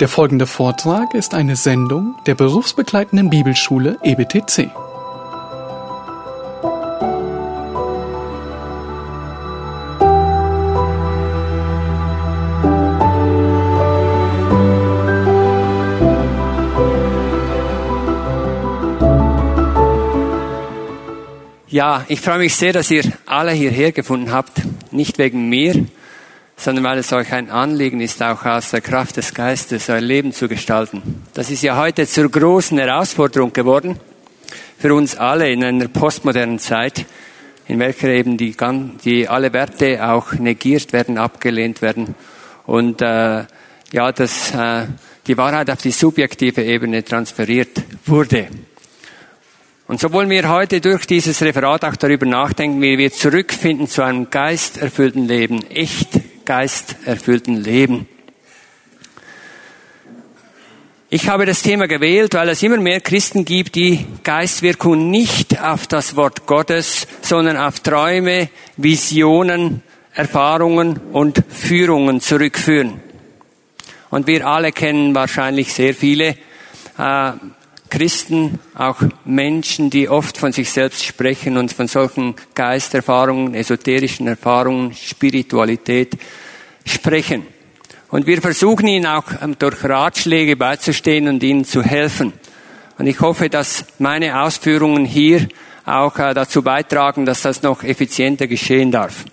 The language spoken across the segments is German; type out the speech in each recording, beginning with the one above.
Der folgende Vortrag ist eine Sendung der berufsbegleitenden Bibelschule EBTC. Ja, ich freue mich sehr, dass ihr alle hierher gefunden habt. Nicht wegen mir, sondern weil es euch ein Anliegen ist, auch aus der Kraft des Geistes euer Leben zu gestalten. Das ist ja heute zur großen Herausforderung geworden für uns alle in einer postmodernen Zeit, in welcher eben die, die alle Werte auch negiert werden, abgelehnt werden und äh, ja, dass äh, die Wahrheit auf die subjektive Ebene transferiert wurde. Und so wollen wir heute durch dieses Referat auch darüber nachdenken, wie wir zurückfinden zu einem geisterfüllten Leben, echt geisterfüllten Leben. Ich habe das Thema gewählt, weil es immer mehr Christen gibt, die Geistwirkung nicht auf das Wort Gottes, sondern auf Träume, Visionen, Erfahrungen und Führungen zurückführen. Und wir alle kennen wahrscheinlich sehr viele äh, Christen, auch Menschen, die oft von sich selbst sprechen und von solchen Geisterfahrungen, esoterischen Erfahrungen, Spiritualität sprechen. Und wir versuchen ihnen auch ähm, durch Ratschläge beizustehen und ihnen zu helfen. Und ich hoffe, dass meine Ausführungen hier auch äh, dazu beitragen, dass das noch effizienter geschehen darf.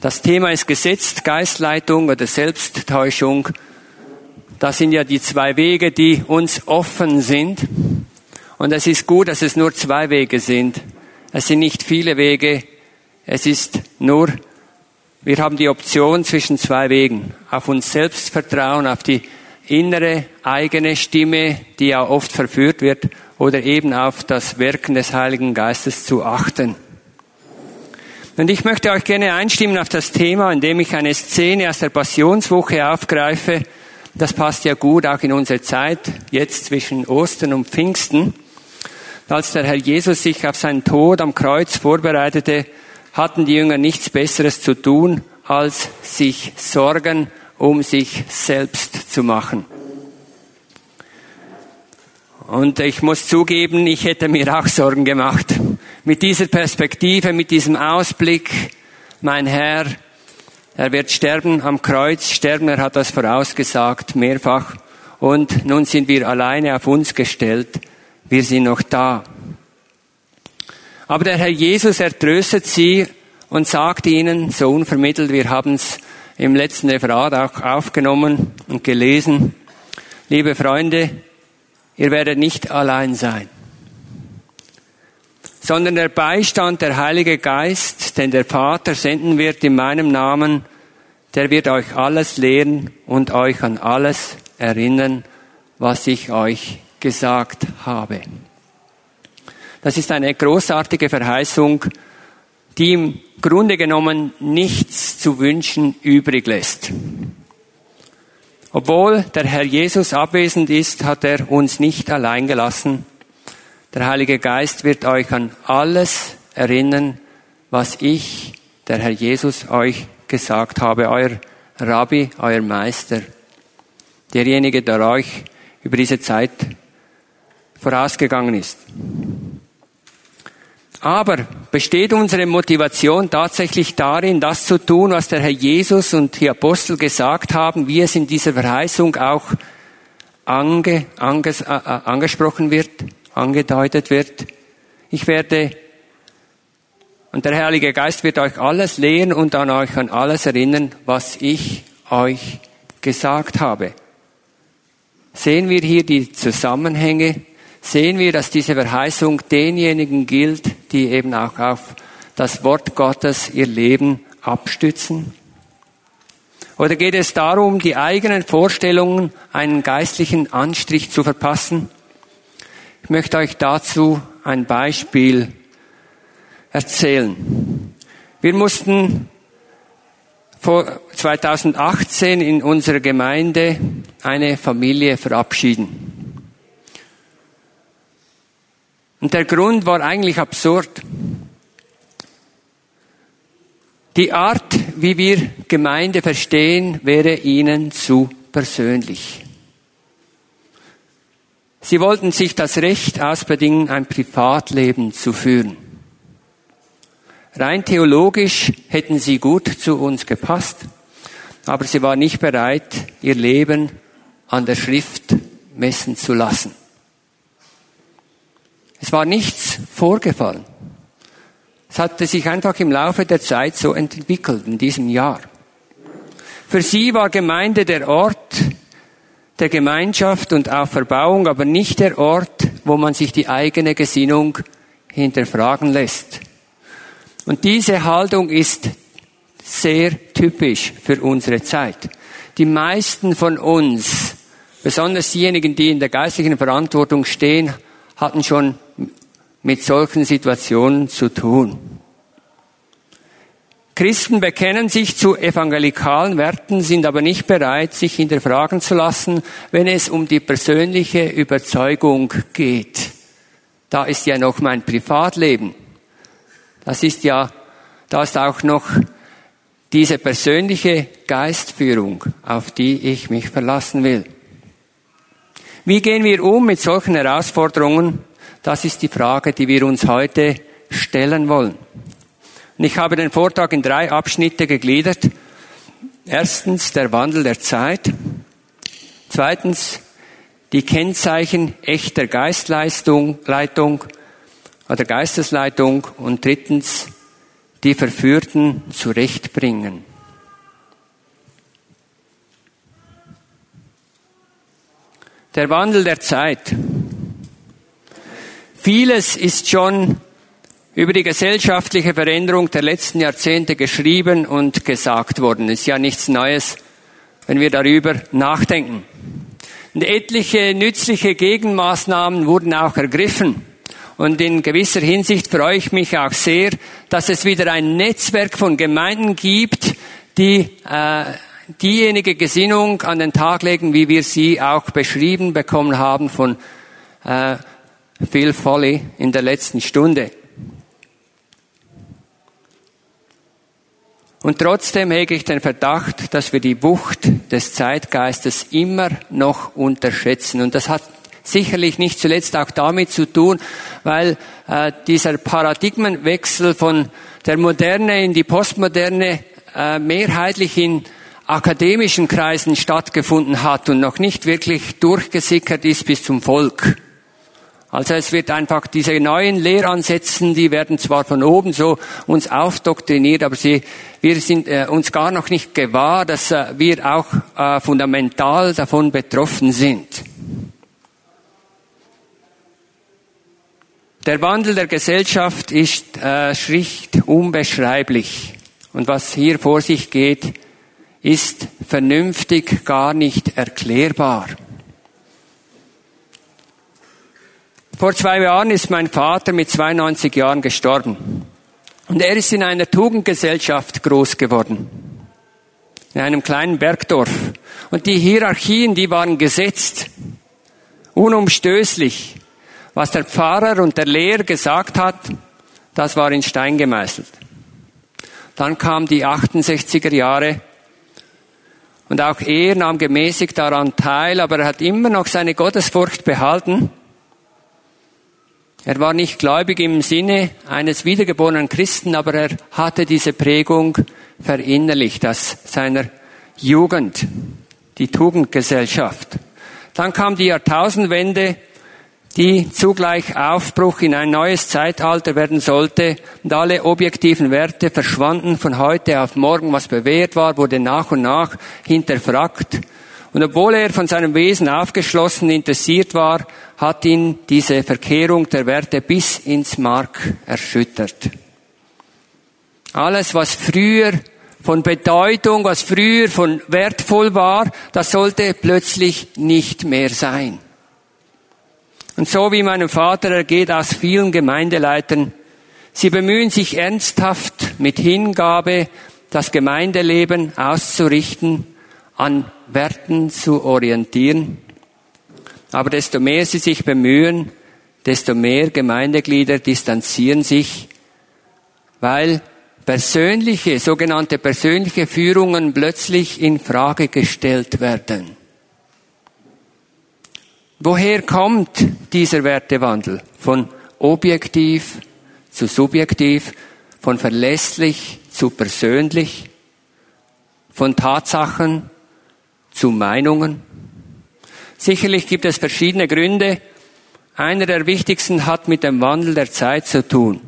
Das Thema ist gesetzt, Geistleitung oder Selbsttäuschung das sind ja die zwei Wege, die uns offen sind. Und es ist gut, dass es nur zwei Wege sind. Es sind nicht viele Wege. Es ist nur, wir haben die Option zwischen zwei Wegen. Auf uns selbst vertrauen, auf die innere eigene Stimme, die ja oft verführt wird, oder eben auf das Wirken des Heiligen Geistes zu achten. Und ich möchte euch gerne einstimmen auf das Thema, indem ich eine Szene aus der Passionswoche aufgreife, das passt ja gut auch in unsere Zeit, jetzt zwischen Ostern und Pfingsten. Als der Herr Jesus sich auf seinen Tod am Kreuz vorbereitete, hatten die Jünger nichts Besseres zu tun, als sich Sorgen um sich selbst zu machen. Und ich muss zugeben, ich hätte mir auch Sorgen gemacht. Mit dieser Perspektive, mit diesem Ausblick, mein Herr, er wird sterben am Kreuz, sterben, er hat das vorausgesagt, mehrfach. Und nun sind wir alleine auf uns gestellt. Wir sind noch da. Aber der Herr Jesus ertröstet sie und sagt ihnen, so unvermittelt, wir haben es im letzten Referat auch aufgenommen und gelesen, liebe Freunde, ihr werdet nicht allein sein, sondern der Beistand, der Heilige Geist, den der Vater senden wird in meinem Namen, der wird euch alles lehren und euch an alles erinnern, was ich euch gesagt habe. Das ist eine großartige Verheißung, die im Grunde genommen nichts zu wünschen übrig lässt. Obwohl der Herr Jesus abwesend ist, hat er uns nicht allein gelassen. Der Heilige Geist wird euch an alles erinnern, was ich, der Herr Jesus, euch gesagt habe, euer Rabbi, euer Meister, derjenige, der euch über diese Zeit vorausgegangen ist. Aber besteht unsere Motivation tatsächlich darin, das zu tun, was der Herr Jesus und die Apostel gesagt haben, wie es in dieser Verheißung auch ange, anges, äh, äh angesprochen wird, angedeutet wird? Ich werde und der Heilige Geist wird euch alles lehren und an euch an alles erinnern, was ich euch gesagt habe. Sehen wir hier die Zusammenhänge? Sehen wir, dass diese Verheißung denjenigen gilt, die eben auch auf das Wort Gottes ihr Leben abstützen? Oder geht es darum, die eigenen Vorstellungen einen geistlichen Anstrich zu verpassen? Ich möchte euch dazu ein Beispiel erzählen. Wir mussten vor 2018 in unserer Gemeinde eine Familie verabschieden. Und der Grund war eigentlich absurd. Die Art, wie wir Gemeinde verstehen, wäre ihnen zu persönlich. Sie wollten sich das Recht ausbedingen, ein Privatleben zu führen. Rein theologisch hätten sie gut zu uns gepasst, aber sie waren nicht bereit, ihr Leben an der Schrift messen zu lassen. Es war nichts vorgefallen. Es hatte sich einfach im Laufe der Zeit so entwickelt in diesem Jahr. Für sie war Gemeinde der Ort der Gemeinschaft und Auferbauung, aber nicht der Ort, wo man sich die eigene Gesinnung hinterfragen lässt. Und diese Haltung ist sehr typisch für unsere Zeit. Die meisten von uns, besonders diejenigen, die in der geistlichen Verantwortung stehen, hatten schon mit solchen Situationen zu tun. Christen bekennen sich zu evangelikalen Werten, sind aber nicht bereit, sich hinterfragen zu lassen, wenn es um die persönliche Überzeugung geht. Da ist ja noch mein Privatleben. Das ist ja, da ist auch noch diese persönliche Geistführung, auf die ich mich verlassen will. Wie gehen wir um mit solchen Herausforderungen? Das ist die Frage, die wir uns heute stellen wollen. Und ich habe den Vortrag in drei Abschnitte gegliedert. Erstens der Wandel der Zeit. Zweitens die Kennzeichen echter Geistleistung, Leitung oder Geistesleitung. Und drittens die Verführten zurechtbringen. Der Wandel der Zeit. Vieles ist schon über die gesellschaftliche Veränderung der letzten Jahrzehnte geschrieben und gesagt worden. Ist ja nichts Neues, wenn wir darüber nachdenken. Und etliche nützliche Gegenmaßnahmen wurden auch ergriffen. Und in gewisser Hinsicht freue ich mich auch sehr, dass es wieder ein Netzwerk von Gemeinden gibt, die äh, diejenige Gesinnung an den Tag legen, wie wir sie auch beschrieben bekommen haben von äh, Phil Folly in der letzten Stunde. Und trotzdem hege ich den Verdacht, dass wir die Wucht des Zeitgeistes immer noch unterschätzen. Und das hat sicherlich nicht zuletzt auch damit zu tun, weil äh, dieser Paradigmenwechsel von der Moderne in die Postmoderne äh, mehrheitlich in akademischen Kreisen stattgefunden hat und noch nicht wirklich durchgesickert ist bis zum Volk. Also es wird einfach diese neuen Lehransätzen, die werden zwar von oben so uns aufdoktriniert, aber sie, wir sind äh, uns gar noch nicht gewahr, dass äh, wir auch äh, fundamental davon betroffen sind. Der Wandel der Gesellschaft ist äh, schlicht unbeschreiblich. Und was hier vor sich geht, ist vernünftig gar nicht erklärbar. Vor zwei Jahren ist mein Vater mit 92 Jahren gestorben. Und er ist in einer Tugendgesellschaft groß geworden. In einem kleinen Bergdorf. Und die Hierarchien, die waren gesetzt. Unumstößlich. Was der Pfarrer und der Lehrer gesagt hat, das war in Stein gemeißelt. Dann kam die 68er Jahre und auch er nahm gemäßigt daran teil, aber er hat immer noch seine Gottesfurcht behalten er war nicht gläubig im Sinne eines wiedergeborenen Christen, aber er hatte diese Prägung verinnerlicht aus seiner Jugend, die Tugendgesellschaft. Dann kam die Jahrtausendwende, die zugleich Aufbruch in ein neues Zeitalter werden sollte und alle objektiven Werte verschwanden von heute auf morgen. Was bewährt war, wurde nach und nach hinterfragt. Und obwohl er von seinem Wesen aufgeschlossen interessiert war, hat ihn diese Verkehrung der Werte bis ins Mark erschüttert. Alles, was früher von Bedeutung, was früher von wertvoll war, das sollte plötzlich nicht mehr sein. Und so wie meinem Vater ergeht aus vielen Gemeindeleitern, sie bemühen sich ernsthaft mit Hingabe, das Gemeindeleben auszurichten, an Werten zu orientieren. Aber desto mehr sie sich bemühen, desto mehr Gemeindeglieder distanzieren sich, weil persönliche, sogenannte persönliche Führungen plötzlich in Frage gestellt werden. Woher kommt dieser Wertewandel? Von objektiv zu subjektiv, von verlässlich zu persönlich, von Tatsachen zu Meinungen? Sicherlich gibt es verschiedene Gründe. Einer der wichtigsten hat mit dem Wandel der Zeit zu tun.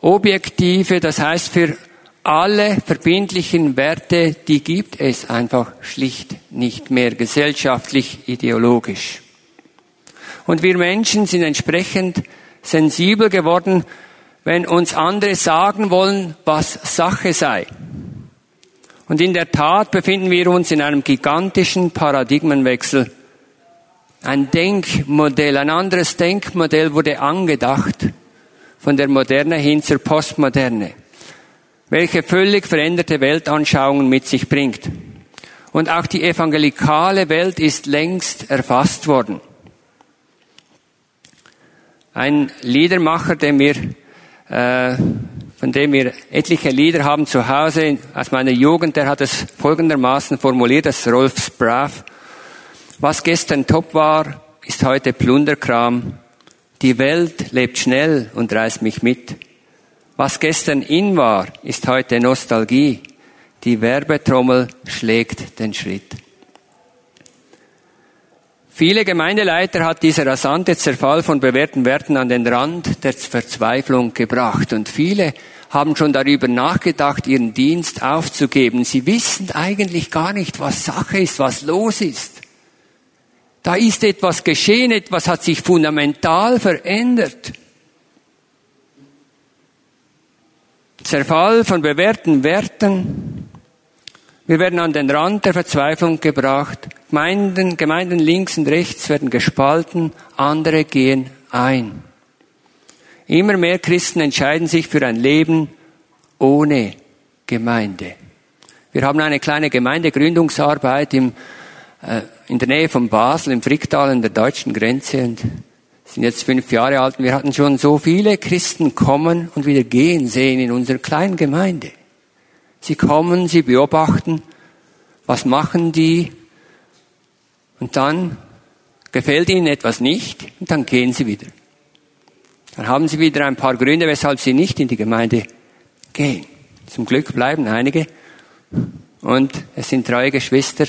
Objektive, das heißt für alle verbindlichen Werte, die gibt es einfach schlicht nicht mehr gesellschaftlich, ideologisch. Und wir Menschen sind entsprechend sensibel geworden, wenn uns andere sagen wollen, was Sache sei. Und in der Tat befinden wir uns in einem gigantischen Paradigmenwechsel. Ein Denkmodell, ein anderes Denkmodell wurde angedacht von der Moderne hin zur Postmoderne, welche völlig veränderte Weltanschauungen mit sich bringt. Und auch die evangelikale Welt ist längst erfasst worden. Ein Liedermacher, der mir äh, von dem wir etliche Lieder haben zu Hause aus meiner Jugend, der hat es folgendermaßen formuliert, das Rolf Spraff. Was gestern top war, ist heute Plunderkram. Die Welt lebt schnell und reißt mich mit. Was gestern in war, ist heute Nostalgie. Die Werbetrommel schlägt den Schritt. Viele Gemeindeleiter hat dieser rasante Zerfall von bewährten Werten an den Rand der Verzweiflung gebracht. Und viele haben schon darüber nachgedacht, ihren Dienst aufzugeben. Sie wissen eigentlich gar nicht, was Sache ist, was los ist. Da ist etwas geschehen, etwas hat sich fundamental verändert. Zerfall von bewährten Werten, wir werden an den Rand der Verzweiflung gebracht. Gemeinden, Gemeinden links und rechts werden gespalten, andere gehen ein. Immer mehr Christen entscheiden sich für ein Leben ohne Gemeinde. Wir haben eine kleine Gemeindegründungsarbeit im, äh, in der Nähe von Basel, im Fricktal an der deutschen Grenze und sind jetzt fünf Jahre alt wir hatten schon so viele Christen kommen und wieder gehen sehen in unserer kleinen Gemeinde. Sie kommen, sie beobachten, was machen die, und dann gefällt ihnen etwas nicht, und dann gehen sie wieder. Dann haben sie wieder ein paar Gründe, weshalb sie nicht in die Gemeinde gehen. Zum Glück bleiben einige, und es sind treue Geschwister,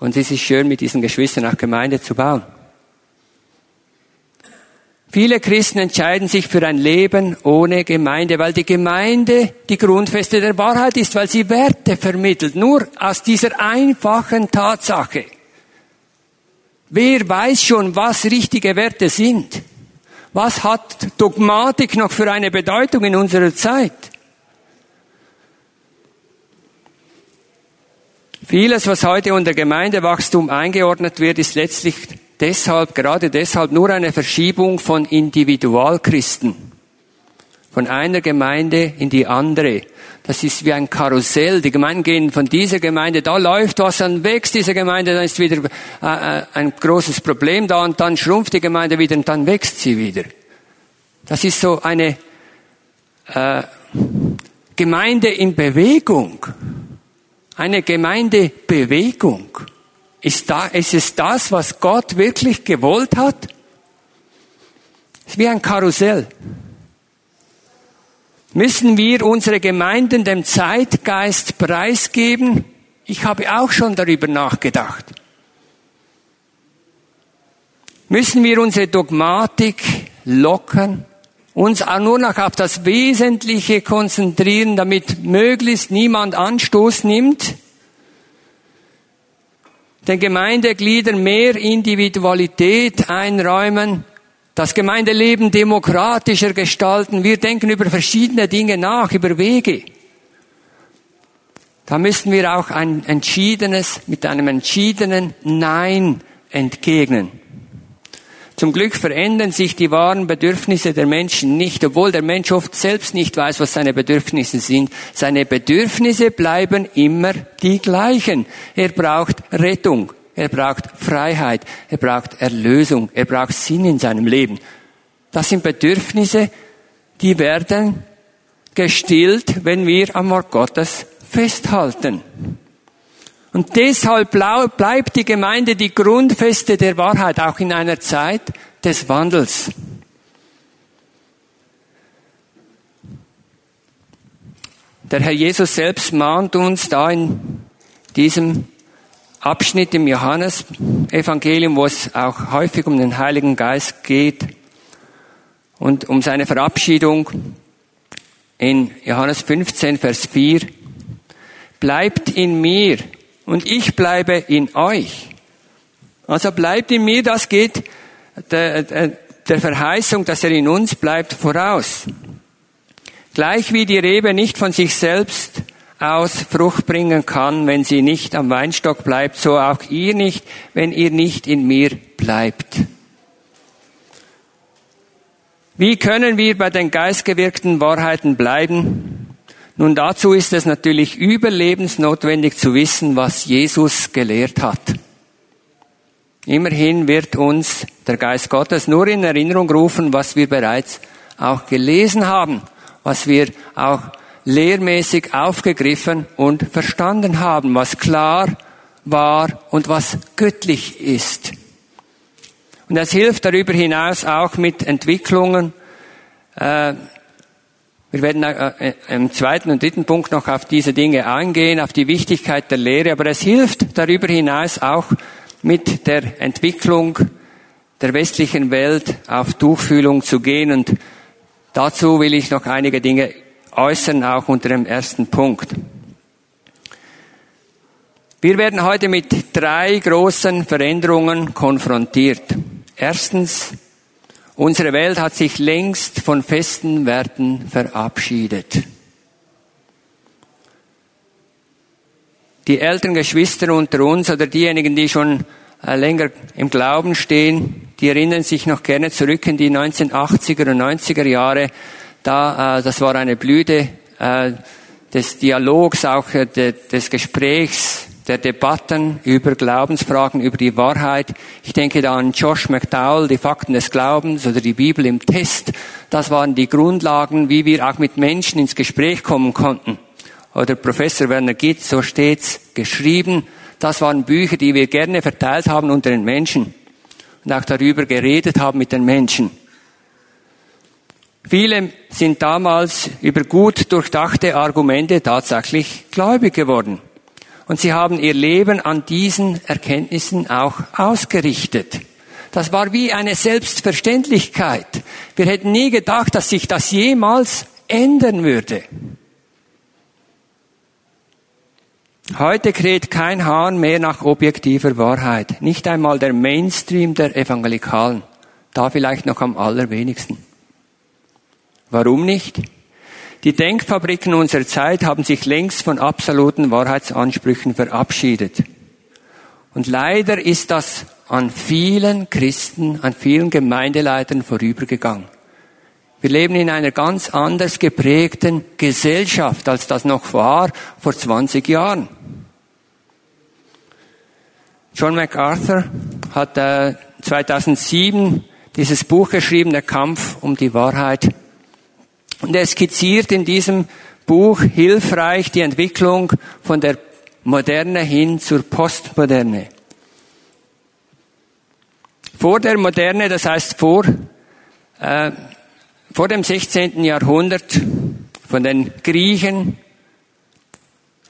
und es ist schön, mit diesen Geschwistern auch Gemeinde zu bauen. Viele Christen entscheiden sich für ein Leben ohne Gemeinde, weil die Gemeinde die Grundfeste der Wahrheit ist, weil sie Werte vermittelt. Nur aus dieser einfachen Tatsache. Wer weiß schon, was richtige Werte sind? Was hat Dogmatik noch für eine Bedeutung in unserer Zeit? Vieles, was heute unter Gemeindewachstum eingeordnet wird, ist letztlich deshalb, gerade deshalb nur eine Verschiebung von Individualchristen. Von einer Gemeinde in die andere. Das ist wie ein Karussell. Die Gemeinden gehen von dieser Gemeinde, da läuft was, dann wächst diese Gemeinde, dann ist wieder äh, äh, ein großes Problem da und dann schrumpft die Gemeinde wieder und dann wächst sie wieder. Das ist so eine äh, Gemeinde in Bewegung. Eine Gemeindebewegung. Ist, da, ist es das, was Gott wirklich gewollt hat? Es ist wie ein Karussell. Müssen wir unsere Gemeinden dem Zeitgeist preisgeben? Ich habe auch schon darüber nachgedacht. Müssen wir unsere Dogmatik lockern, uns nur noch auf das Wesentliche konzentrieren, damit möglichst niemand Anstoß nimmt? den Gemeindegliedern mehr Individualität einräumen, das Gemeindeleben demokratischer gestalten. Wir denken über verschiedene Dinge nach, über Wege. Da müssen wir auch ein entschiedenes, mit einem entschiedenen Nein entgegnen. Zum Glück verändern sich die wahren Bedürfnisse der Menschen nicht, obwohl der Mensch oft selbst nicht weiß, was seine Bedürfnisse sind. Seine Bedürfnisse bleiben immer die gleichen. Er braucht Rettung, er braucht Freiheit, er braucht Erlösung, er braucht Sinn in seinem Leben. Das sind Bedürfnisse, die werden gestillt, wenn wir am Wort Gottes festhalten. Und deshalb bleibt die Gemeinde die Grundfeste der Wahrheit, auch in einer Zeit des Wandels. Der Herr Jesus selbst mahnt uns da in diesem Abschnitt im Johannesevangelium, wo es auch häufig um den Heiligen Geist geht und um seine Verabschiedung in Johannes 15, Vers 4. Bleibt in mir und ich bleibe in euch. Also bleibt in mir, das geht der, der Verheißung, dass er in uns bleibt, voraus. Gleich wie die Rebe nicht von sich selbst aus Frucht bringen kann, wenn sie nicht am Weinstock bleibt, so auch ihr nicht, wenn ihr nicht in mir bleibt. Wie können wir bei den geistgewirkten Wahrheiten bleiben? Nun, dazu ist es natürlich überlebensnotwendig zu wissen, was Jesus gelehrt hat. Immerhin wird uns der Geist Gottes nur in Erinnerung rufen, was wir bereits auch gelesen haben, was wir auch lehrmäßig aufgegriffen und verstanden haben, was klar war und was göttlich ist. Und es hilft darüber hinaus auch mit Entwicklungen. Äh, wir werden äh, im zweiten und dritten Punkt noch auf diese Dinge eingehen, auf die Wichtigkeit der Lehre, aber es hilft darüber hinaus auch mit der Entwicklung der westlichen Welt auf Durchfühlung zu gehen. Und dazu will ich noch einige Dinge äußern, auch unter dem ersten Punkt. Wir werden heute mit drei großen Veränderungen konfrontiert. Erstens, unsere Welt hat sich längst von festen Werten verabschiedet. Die älteren Geschwister unter uns oder diejenigen, die schon äh, länger im Glauben stehen, die erinnern sich noch gerne zurück in die 1980er und 90er Jahre, da, äh, das war eine Blüte äh, des Dialogs, auch äh, de, des Gesprächs, der Debatten über Glaubensfragen, über die Wahrheit. Ich denke da an Josh McDowell, die Fakten des Glaubens oder die Bibel im Test. Das waren die Grundlagen, wie wir auch mit Menschen ins Gespräch kommen konnten. Oder Professor Werner Gitt, so steht's geschrieben. Das waren Bücher, die wir gerne verteilt haben unter den Menschen und auch darüber geredet haben mit den Menschen. Viele sind damals über gut durchdachte Argumente tatsächlich gläubig geworden. Und sie haben ihr Leben an diesen Erkenntnissen auch ausgerichtet. Das war wie eine Selbstverständlichkeit. Wir hätten nie gedacht, dass sich das jemals ändern würde. Heute kräht kein Hahn mehr nach objektiver Wahrheit. Nicht einmal der Mainstream der Evangelikalen. Da vielleicht noch am allerwenigsten. Warum nicht? Die Denkfabriken unserer Zeit haben sich längst von absoluten Wahrheitsansprüchen verabschiedet. Und leider ist das an vielen Christen, an vielen Gemeindeleitern vorübergegangen. Wir leben in einer ganz anders geprägten Gesellschaft, als das noch war vor 20 Jahren. John MacArthur hat äh, 2007 dieses Buch geschrieben, Der Kampf um die Wahrheit. Und er skizziert in diesem Buch hilfreich die Entwicklung von der Moderne hin zur Postmoderne. Vor der Moderne, das heißt vor, äh, vor dem 16. Jahrhundert, von den Griechen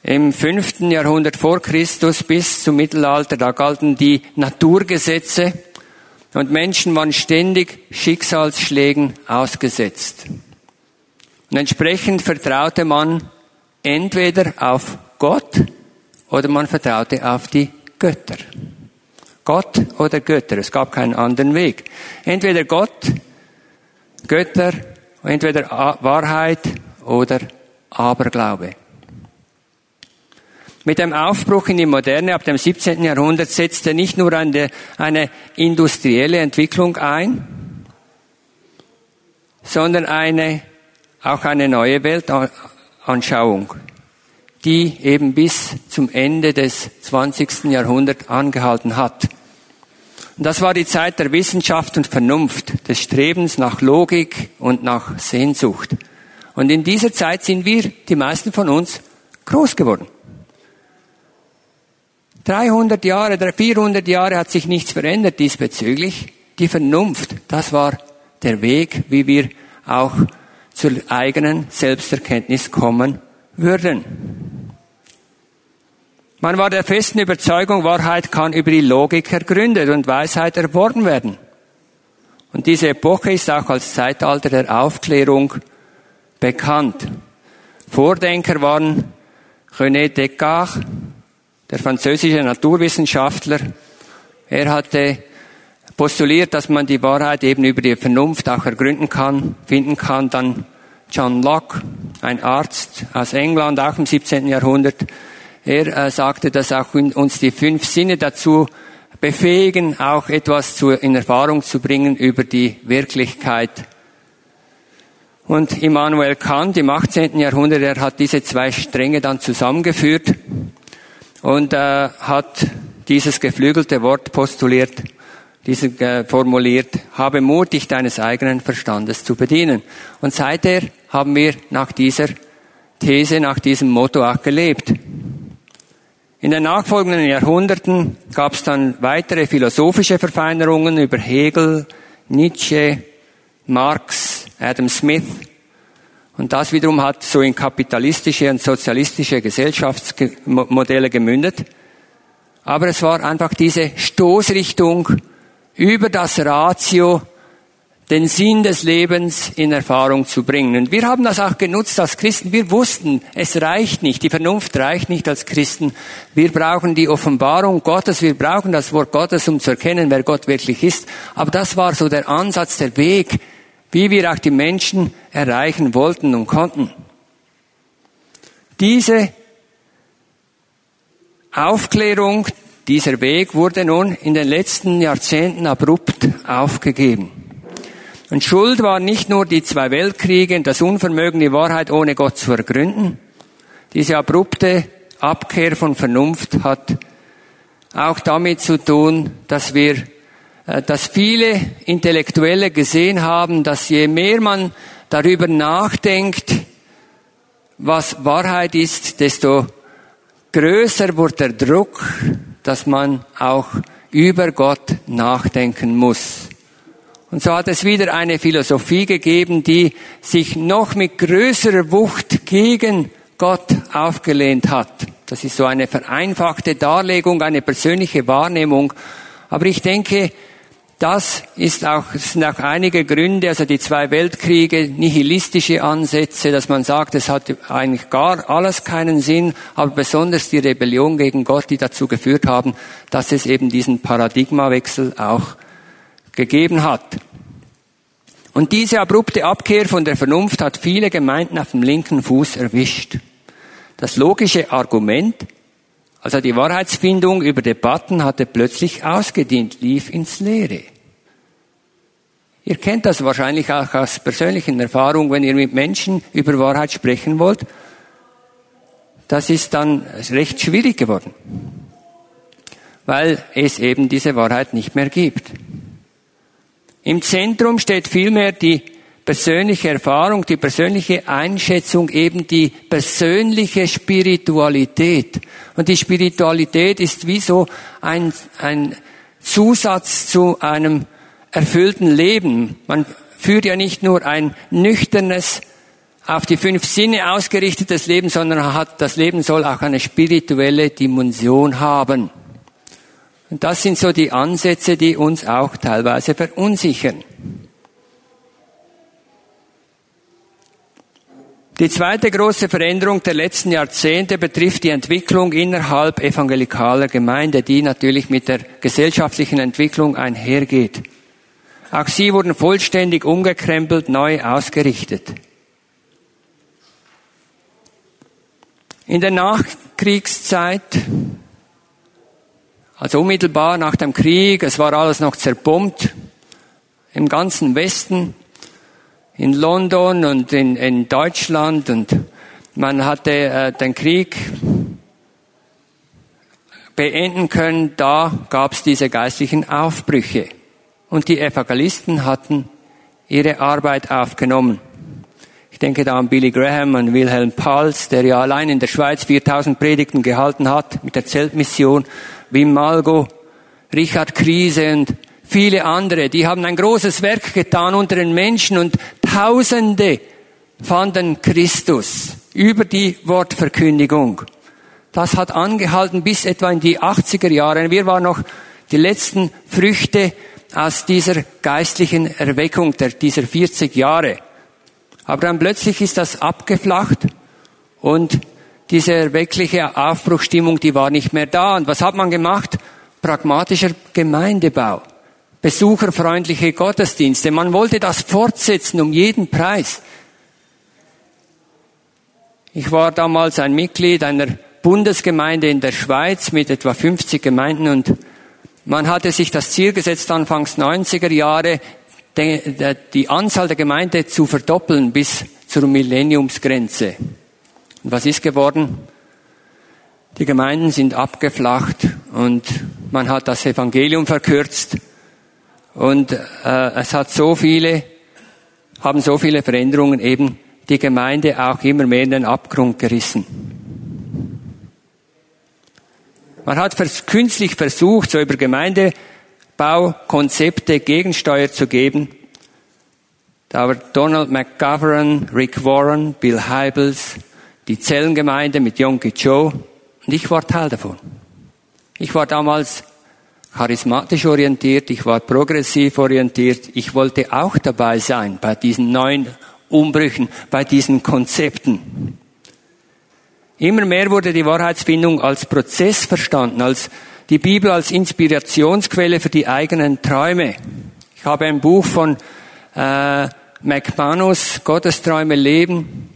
im 5. Jahrhundert vor Christus bis zum Mittelalter, da galten die Naturgesetze und Menschen waren ständig Schicksalsschlägen ausgesetzt. Und entsprechend vertraute man entweder auf Gott oder man vertraute auf die Götter. Gott oder Götter, es gab keinen anderen Weg. Entweder Gott, Götter, entweder Wahrheit oder Aberglaube. Mit dem Aufbruch in die Moderne ab dem 17. Jahrhundert setzte nicht nur eine, eine industrielle Entwicklung ein, sondern eine auch eine neue Weltanschauung, die eben bis zum Ende des 20. Jahrhunderts angehalten hat. Und das war die Zeit der Wissenschaft und Vernunft, des Strebens nach Logik und nach Sehnsucht. Und in dieser Zeit sind wir, die meisten von uns, groß geworden. 300 Jahre, 400 Jahre hat sich nichts verändert diesbezüglich. Die Vernunft, das war der Weg, wie wir auch zur eigenen Selbsterkenntnis kommen würden. Man war der festen Überzeugung, Wahrheit kann über die Logik ergründet und Weisheit erworben werden. Und diese Epoche ist auch als Zeitalter der Aufklärung bekannt. Vordenker waren René Descartes, der französische Naturwissenschaftler. Er hatte postuliert, dass man die Wahrheit eben über die Vernunft auch ergründen kann, finden kann. Dann John Locke, ein Arzt aus England, auch im 17. Jahrhundert. Er äh, sagte, dass auch uns die fünf Sinne dazu befähigen, auch etwas zu, in Erfahrung zu bringen über die Wirklichkeit. Und Immanuel Kant im 18. Jahrhundert, er hat diese zwei Stränge dann zusammengeführt und äh, hat dieses geflügelte Wort postuliert, diesen äh, formuliert, habe Mut, dich deines eigenen Verstandes zu bedienen. Und seither haben wir nach dieser These, nach diesem Motto auch gelebt. In den nachfolgenden Jahrhunderten gab es dann weitere philosophische Verfeinerungen über Hegel, Nietzsche, Marx, Adam Smith. Und das wiederum hat so in kapitalistische und sozialistische Gesellschaftsmodelle gemündet. Aber es war einfach diese Stoßrichtung über das Ratio den Sinn des Lebens in Erfahrung zu bringen. Und wir haben das auch genutzt als Christen. Wir wussten, es reicht nicht, die Vernunft reicht nicht als Christen. Wir brauchen die Offenbarung Gottes, wir brauchen das Wort Gottes, um zu erkennen, wer Gott wirklich ist. Aber das war so der Ansatz, der Weg, wie wir auch die Menschen erreichen wollten und konnten. Diese Aufklärung, dieser Weg wurde nun in den letzten Jahrzehnten abrupt aufgegeben. Und Schuld waren nicht nur die zwei Weltkriege und das Unvermögen, die Wahrheit ohne Gott zu ergründen. Diese abrupte Abkehr von Vernunft hat auch damit zu tun, dass wir, äh, dass viele Intellektuelle gesehen haben, dass je mehr man darüber nachdenkt, was Wahrheit ist, desto größer wird der Druck, dass man auch über Gott nachdenken muss. Und so hat es wieder eine Philosophie gegeben, die sich noch mit größerer Wucht gegen Gott aufgelehnt hat. Das ist so eine vereinfachte Darlegung, eine persönliche Wahrnehmung. Aber ich denke, das ist auch, es sind auch einige Gründe, also die zwei Weltkriege, nihilistische Ansätze, dass man sagt, es hat eigentlich gar alles keinen Sinn, aber besonders die Rebellion gegen Gott, die dazu geführt haben, dass es eben diesen Paradigmawechsel auch gegeben hat. Und diese abrupte Abkehr von der Vernunft hat viele Gemeinden auf dem linken Fuß erwischt. Das logische Argument, also die Wahrheitsfindung über Debatten hatte plötzlich ausgedient, lief ins Leere. Ihr kennt das wahrscheinlich auch aus persönlichen Erfahrungen, wenn ihr mit Menschen über Wahrheit sprechen wollt. Das ist dann recht schwierig geworden, weil es eben diese Wahrheit nicht mehr gibt. Im Zentrum steht vielmehr die persönliche Erfahrung, die persönliche Einschätzung, eben die persönliche Spiritualität. Und die Spiritualität ist wie so ein, ein Zusatz zu einem erfüllten Leben. Man führt ja nicht nur ein nüchternes, auf die fünf Sinne ausgerichtetes Leben, sondern hat, das Leben soll auch eine spirituelle Dimension haben. Und das sind so die Ansätze, die uns auch teilweise verunsichern. Die zweite große Veränderung der letzten Jahrzehnte betrifft die Entwicklung innerhalb evangelikaler Gemeinde, die natürlich mit der gesellschaftlichen Entwicklung einhergeht. Auch sie wurden vollständig umgekrempelt, neu ausgerichtet. In der Nachkriegszeit also unmittelbar nach dem Krieg, es war alles noch zerbombt im ganzen Westen, in London und in, in Deutschland und man hatte äh, den Krieg beenden können, da gab es diese geistlichen Aufbrüche. Und die Evangelisten hatten ihre Arbeit aufgenommen. Ich denke da an Billy Graham, an Wilhelm Pals, der ja allein in der Schweiz 4000 Predigten gehalten hat mit der Zeltmission, Wim Malgo, Richard Krise und viele andere. Die haben ein großes Werk getan unter den Menschen und Tausende fanden Christus über die Wortverkündigung. Das hat angehalten bis etwa in die 80er Jahre. Wir waren noch die letzten Früchte aus dieser geistlichen Erweckung der, dieser 40 Jahre. Aber dann plötzlich ist das abgeflacht und diese erweckliche Aufbruchstimmung, die war nicht mehr da. Und was hat man gemacht? Pragmatischer Gemeindebau. Besucherfreundliche Gottesdienste. Man wollte das fortsetzen um jeden Preis. Ich war damals ein Mitglied einer Bundesgemeinde in der Schweiz mit etwa 50 Gemeinden und man hatte sich das Ziel gesetzt, anfangs 90er Jahre die Anzahl der Gemeinde zu verdoppeln bis zur Millenniumsgrenze. Und was ist geworden? Die Gemeinden sind abgeflacht und man hat das Evangelium verkürzt und äh, es hat so viele, haben so viele Veränderungen eben die Gemeinde auch immer mehr in den Abgrund gerissen. Man hat künstlich versucht, so über Gemeindebaukonzepte Gegensteuer zu geben. Da war Donald McGovern, Rick Warren, Bill Heibels, die Zellengemeinde mit Yonki Joe und ich war Teil davon. Ich war damals charismatisch orientiert, ich war progressiv orientiert, ich wollte auch dabei sein bei diesen neuen Umbrüchen, bei diesen Konzepten. Immer mehr wurde die Wahrheitsfindung als Prozess verstanden, als die Bibel als Inspirationsquelle für die eigenen Träume. Ich habe ein Buch von äh, McManus, Gottes Träume leben,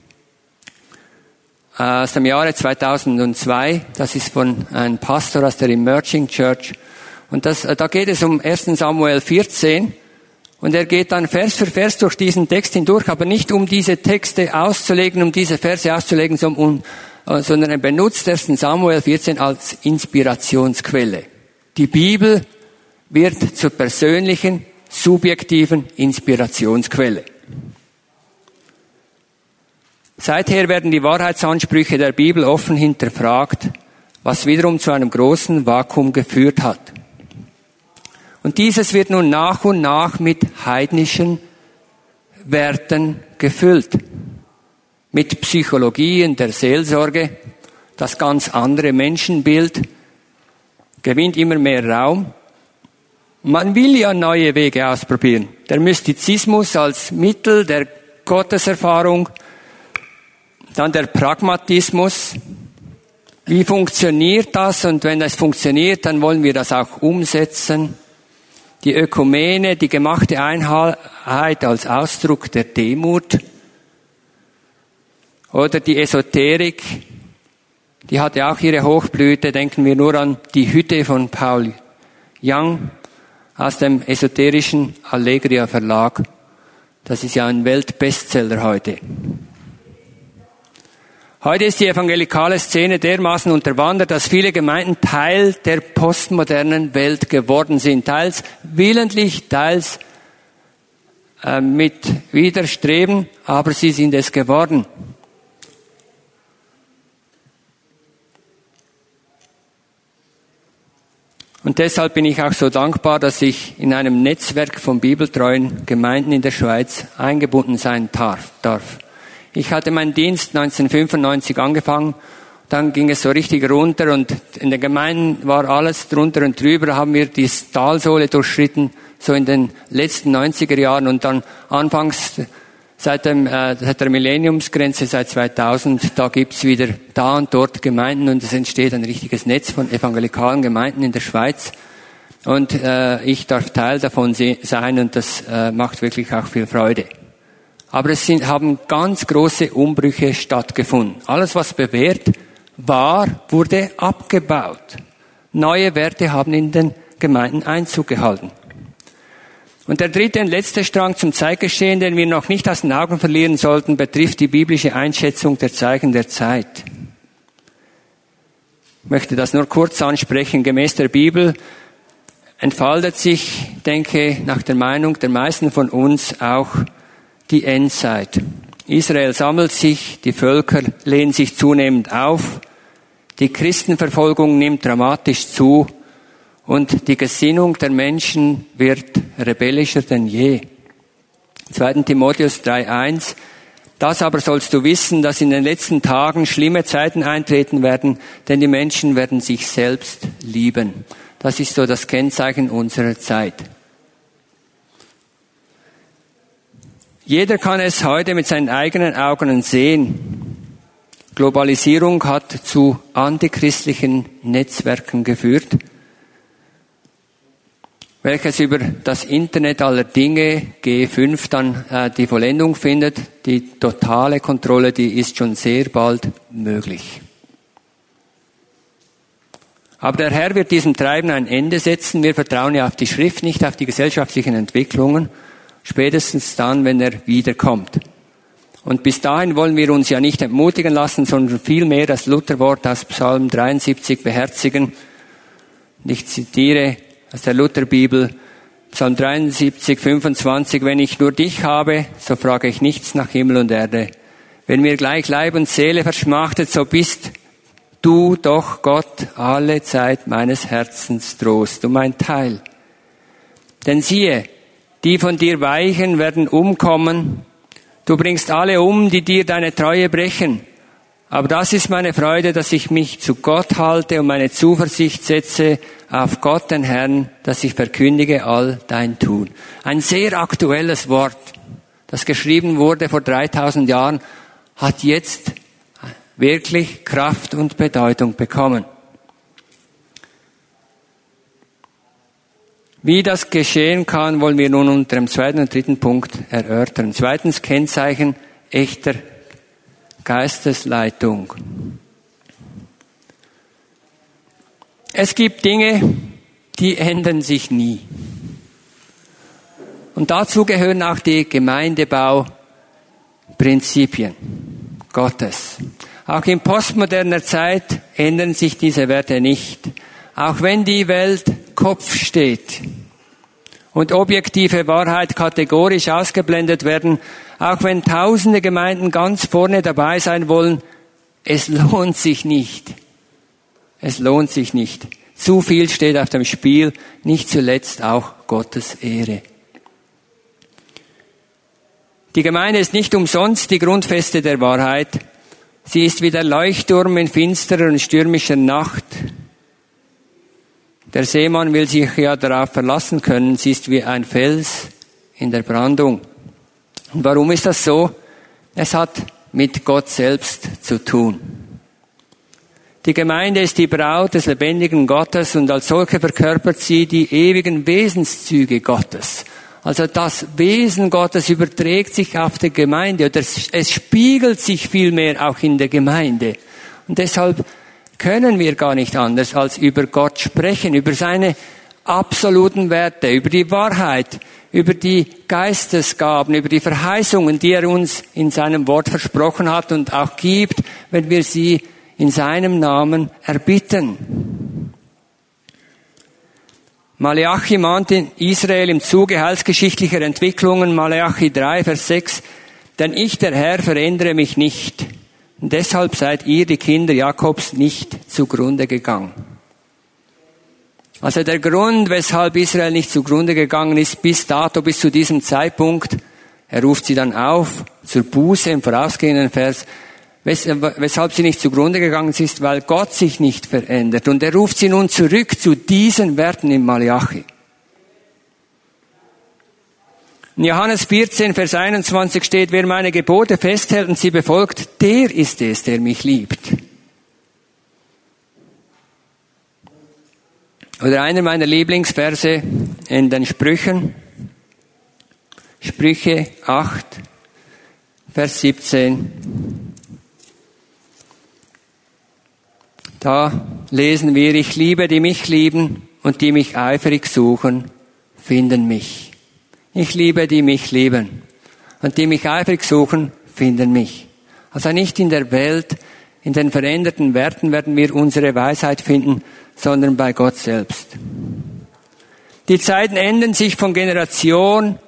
äh, aus dem Jahre 2002. Das ist von einem Pastor aus der Emerging Church. Und das, äh, da geht es um 1 Samuel 14. Und er geht dann Vers für Vers durch diesen Text hindurch, aber nicht um diese Texte auszulegen, um diese Verse auszulegen, sondern um äh, sondern er benutzt 1. Samuel 14 als Inspirationsquelle. Die Bibel wird zur persönlichen, subjektiven Inspirationsquelle. Seither werden die Wahrheitsansprüche der Bibel offen hinterfragt, was wiederum zu einem großen Vakuum geführt hat. Und dieses wird nun nach und nach mit heidnischen Werten gefüllt mit Psychologien der Seelsorge, das ganz andere Menschenbild gewinnt immer mehr Raum. Man will ja neue Wege ausprobieren. Der Mystizismus als Mittel der Gotteserfahrung, dann der Pragmatismus. Wie funktioniert das? Und wenn das funktioniert, dann wollen wir das auch umsetzen. Die Ökumene, die gemachte Einheit als Ausdruck der Demut. Oder die Esoterik, die hatte auch ihre Hochblüte. Denken wir nur an die Hütte von Paul Young aus dem esoterischen Allegria Verlag. Das ist ja ein Weltbestseller heute. Heute ist die evangelikale Szene dermaßen unterwandert, dass viele Gemeinden Teil der postmodernen Welt geworden sind. Teils willentlich, teils äh, mit Widerstreben, aber sie sind es geworden. Und deshalb bin ich auch so dankbar, dass ich in einem Netzwerk von bibeltreuen Gemeinden in der Schweiz eingebunden sein darf. Ich hatte meinen Dienst 1995 angefangen, dann ging es so richtig runter und in den Gemeinden war alles drunter und drüber, haben wir die Talsohle durchschritten, so in den letzten 90er Jahren und dann anfangs Seit, dem, äh, seit der Millenniumsgrenze, seit 2000, da gibt's wieder da und dort Gemeinden und es entsteht ein richtiges Netz von evangelikalen Gemeinden in der Schweiz. Und äh, ich darf Teil davon sein und das äh, macht wirklich auch viel Freude. Aber es sind, haben ganz große Umbrüche stattgefunden. Alles, was bewährt war, wurde abgebaut. Neue Werte haben in den Gemeinden Einzug gehalten. Und der dritte und letzte Strang zum Zeitgeschehen, den wir noch nicht aus den Augen verlieren sollten, betrifft die biblische Einschätzung der Zeichen der Zeit. Ich möchte das nur kurz ansprechen. Gemäß der Bibel entfaltet sich, denke nach der Meinung der meisten von uns auch die Endzeit. Israel sammelt sich, die Völker lehnen sich zunehmend auf, die Christenverfolgung nimmt dramatisch zu und die Gesinnung der Menschen wird rebellischer denn je. 2. Timotheus 3.1 Das aber sollst du wissen, dass in den letzten Tagen schlimme Zeiten eintreten werden, denn die Menschen werden sich selbst lieben. Das ist so das Kennzeichen unserer Zeit. Jeder kann es heute mit seinen eigenen Augen sehen. Globalisierung hat zu antichristlichen Netzwerken geführt, welches über das Internet aller Dinge G5 dann äh, die Vollendung findet. Die totale Kontrolle, die ist schon sehr bald möglich. Aber der Herr wird diesem Treiben ein Ende setzen. Wir vertrauen ja auf die Schrift, nicht auf die gesellschaftlichen Entwicklungen. Spätestens dann, wenn er wiederkommt. Und bis dahin wollen wir uns ja nicht entmutigen lassen, sondern vielmehr das Lutherwort aus Psalm 73 beherzigen. Ich zitiere aus der Lutherbibel, Psalm 73, 25, wenn ich nur dich habe, so frage ich nichts nach Himmel und Erde. Wenn mir gleich Leib und Seele verschmachtet, so bist du doch Gott alle Zeit meines Herzens Trost und mein Teil. Denn siehe, die von dir weichen, werden umkommen. Du bringst alle um, die dir deine Treue brechen. Aber das ist meine Freude, dass ich mich zu Gott halte und meine Zuversicht setze auf Gott, den Herrn, dass ich verkündige all dein Tun. Ein sehr aktuelles Wort, das geschrieben wurde vor 3000 Jahren, hat jetzt wirklich Kraft und Bedeutung bekommen. Wie das geschehen kann, wollen wir nun unter dem zweiten und dritten Punkt erörtern. Zweitens Kennzeichen echter Geistesleitung. Es gibt Dinge, die ändern sich nie. Und dazu gehören auch die Gemeindebauprinzipien Gottes. Auch in postmoderner Zeit ändern sich diese Werte nicht. Auch wenn die Welt Kopf steht und objektive Wahrheit kategorisch ausgeblendet werden, auch wenn tausende Gemeinden ganz vorne dabei sein wollen, es lohnt sich nicht. Es lohnt sich nicht. Zu viel steht auf dem Spiel, nicht zuletzt auch Gottes Ehre. Die Gemeinde ist nicht umsonst die Grundfeste der Wahrheit. Sie ist wie der Leuchtturm in finsterer und stürmischer Nacht, der Seemann will sich ja darauf verlassen können. Sie ist wie ein Fels in der Brandung. Und warum ist das so? Es hat mit Gott selbst zu tun. Die Gemeinde ist die Braut des lebendigen Gottes und als solche verkörpert sie die ewigen Wesenszüge Gottes. Also das Wesen Gottes überträgt sich auf die Gemeinde oder es spiegelt sich vielmehr auch in der Gemeinde. Und deshalb können wir gar nicht anders als über Gott sprechen, über seine absoluten Werte, über die Wahrheit, über die Geistesgaben, über die Verheißungen, die er uns in seinem Wort versprochen hat und auch gibt, wenn wir sie in seinem Namen erbitten. Malachi mahnt in Israel im Zuge heilsgeschichtlicher Entwicklungen, Malachi 3, Vers 6, denn ich, der Herr, verändere mich nicht. Und deshalb seid ihr, die Kinder Jakobs, nicht zugrunde gegangen. Also der Grund, weshalb Israel nicht zugrunde gegangen ist, bis dato, bis zu diesem Zeitpunkt, er ruft sie dann auf zur Buße im vorausgehenden Vers, weshalb sie nicht zugrunde gegangen ist, weil Gott sich nicht verändert. Und er ruft sie nun zurück zu diesen Werten im Malachi. In Johannes 14, Vers 21 steht, wer meine Gebote festhält und sie befolgt, der ist es, der mich liebt. Oder einer meiner Lieblingsverse in den Sprüchen, Sprüche 8, Vers 17. Da lesen wir, ich liebe, die mich lieben und die mich eifrig suchen, finden mich. Ich liebe, die mich lieben. Und die mich eifrig suchen, finden mich. Also nicht in der Welt, in den veränderten Werten werden wir unsere Weisheit finden, sondern bei Gott selbst. Die Zeiten ändern sich von Generation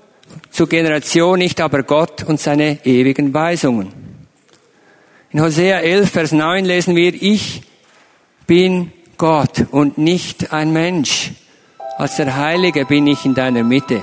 zur Generation, nicht aber Gott und seine ewigen Weisungen. In Hosea 11, Vers 9 lesen wir, ich bin Gott und nicht ein Mensch. Als der Heilige bin ich in deiner Mitte.